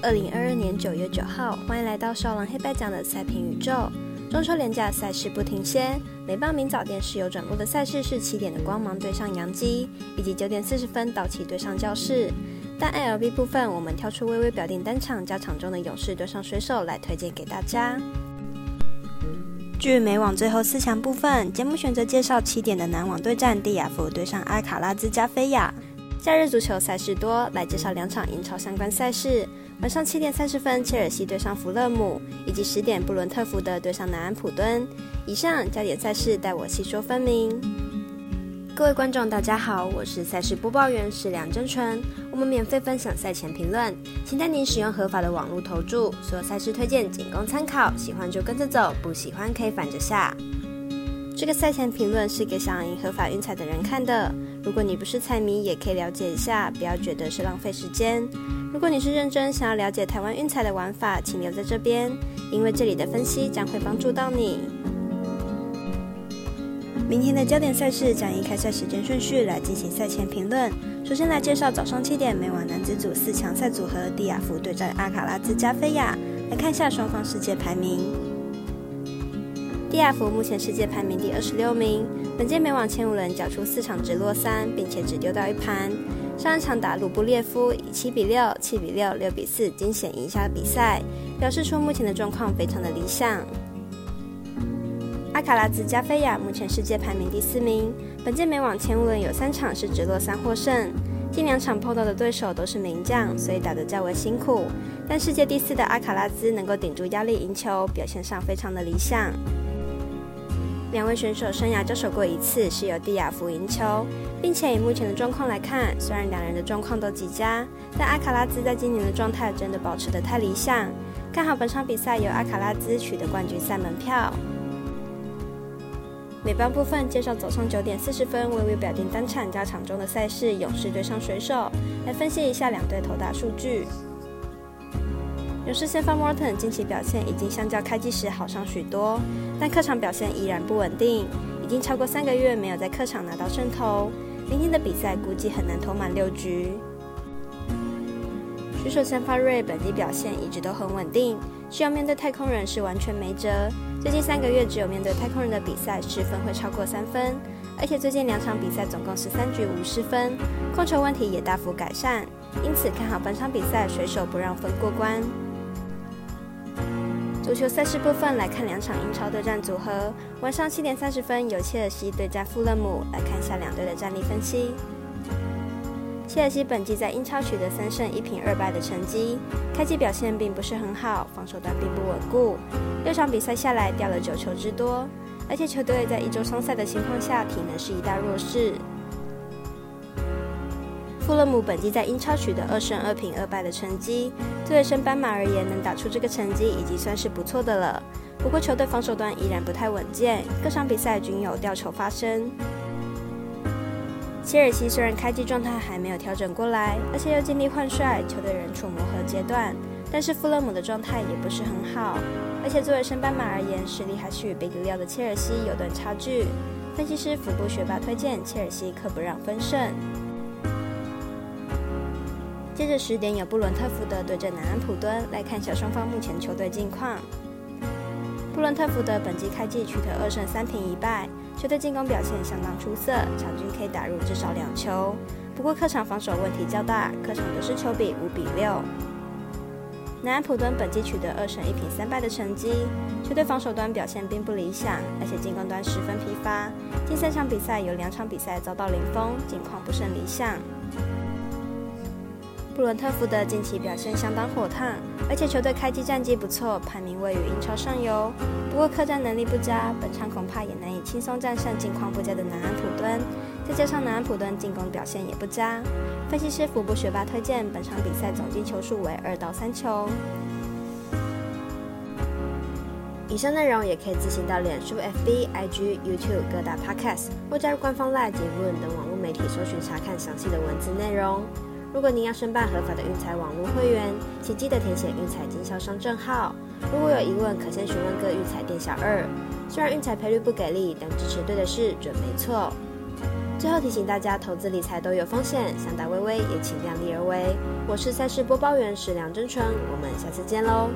二零二二年九月九号，欢迎来到少狼黑白奖的赛评宇宙。中秋连假赛事不停歇，美邦明早电视有转播的赛事是七点的光芒对上杨基，以及九点四十分道奇对上教室。但 LB 部分，我们挑出微微表定单场加场中的勇士对上水手来推荐给大家。据美网最后四强部分，节目选择介绍七点的南网对战蒂亚福对上阿卡拉兹加菲亚。假日足球赛事多，来介绍两场英超相关赛事。晚上七点三十分，切尔西对上弗勒姆，以及十点布伦特福德对上南安普敦。以上焦点赛事，待我细说分明。各位观众，大家好，我是赛事播报员史梁真纯。我们免费分享赛前评论，请带您使用合法的网络投注。所有赛事推荐仅供参考，喜欢就跟着走，不喜欢可以反着下。这个赛前评论是给想赢合法运彩的人看的。如果你不是彩迷，也可以了解一下，不要觉得是浪费时间。如果你是认真想要了解台湾运彩的玩法，请留在这边，因为这里的分析将会帮助到你。明天的焦点赛事将以开赛时间顺序来进行赛前评论。首先来介绍早上七点美网男子组四强赛组合，蒂亚夫对战阿卡拉兹加菲亚。来看一下双方世界排名。蒂亚福目前世界排名第二十六名，本届美网前五轮缴出四场直落三，并且只丢到一盘。上一场打鲁布列夫以七比六、七比六、六比四惊险赢下比赛，表示出目前的状况非常的理想。阿卡拉兹加菲亚目前世界排名第四名，本届美网前五轮有三场是直落三获胜，近两场碰到的对手都是名将，所以打得较为辛苦。但世界第四的阿卡拉兹能够顶住压力赢球，表现上非常的理想。两位选手生涯交手过一次，是由蒂亚福赢球，并且以目前的状况来看，虽然两人的状况都极佳，但阿卡拉兹在今年的状态真的保持得太理想。看好本场比赛由阿卡拉兹取得冠军赛门票。美邦部分介绍早上九点四十分，微微表定单场加场中的赛事，勇士对上水手，来分析一下两队投打数据。勇士先发 Morton 近期表现已经相较开机时好上许多，但客场表现依然不稳定，已经超过三个月没有在客场拿到胜投。明天的比赛估计很难投满六局。水手先发瑞本季表现一直都很稳定，需要面对太空人是完全没辙。最近三个月只有面对太空人的比赛失分会超过三分，而且最近两场比赛总共十三局无失分，控球问题也大幅改善，因此看好本场比赛水手不让分过关。足球赛事部分来看两场英超对战组合。晚上七点三十分由切尔西对战富勒姆，来看一下两队的战力分析。切尔西本季在英超取得三胜一平二败的成绩，开季表现并不是很好，防守端并不稳固，六场比赛下来掉了九球之多，而且球队在一周双赛的情况下，体能是一大弱势。富勒姆本季在英超取得二胜二平二败的成绩，对升班马而言，能打出这个成绩已经算是不错的了。不过球队防守端依然不太稳健，各场比赛均有掉球发生。切尔西虽然开季状态还没有调整过来，而且又经历换帅，球队仍处磨合阶段，但是富勒姆的状态也不是很好，而且作为升班马而言，实力还是与贝格利奥的切尔西有段差距。分析师福布学霸推荐切尔西可不让分胜。接着十点有布伦特福德对阵南安普敦，来看一下双方目前球队近况。布伦特福德本季开季取得二胜三平一败，球队进攻表现相当出色，场均可以打入至少两球。不过客场防守问题较大，客场得失球比五比六。南安普敦本季取得二胜一平三败的成绩，球队防守端表现并不理想，而且进攻端十分疲乏。近三场比赛有两场比赛遭到零封，近况不甚理想。布伦特福德近期表现相当火烫，而且球队开机战绩不错，排名位于英超上游。不过客战能力不佳，本场恐怕也难以轻松战胜近况不佳的南安普敦。再加上南安普敦进攻表现也不佳，分析师福布学霸推荐本场比赛总进球数为二到三球。以上内容也可以自行到脸书、FB、IG、YouTube 各大 Podcast 或加入官方 Live 及 Room 等网络媒体搜寻查看详细的文字内容。如果您要申办合法的运彩网络会员，请记得填写运彩经销商证号。如果有疑问，可先询问各运彩店小二。虽然运彩赔率不给力，但支持对的事准没错。最后提醒大家，投资理财都有风险，想打微微也请量力而为。我是赛事播报员石梁真纯，我们下次见喽。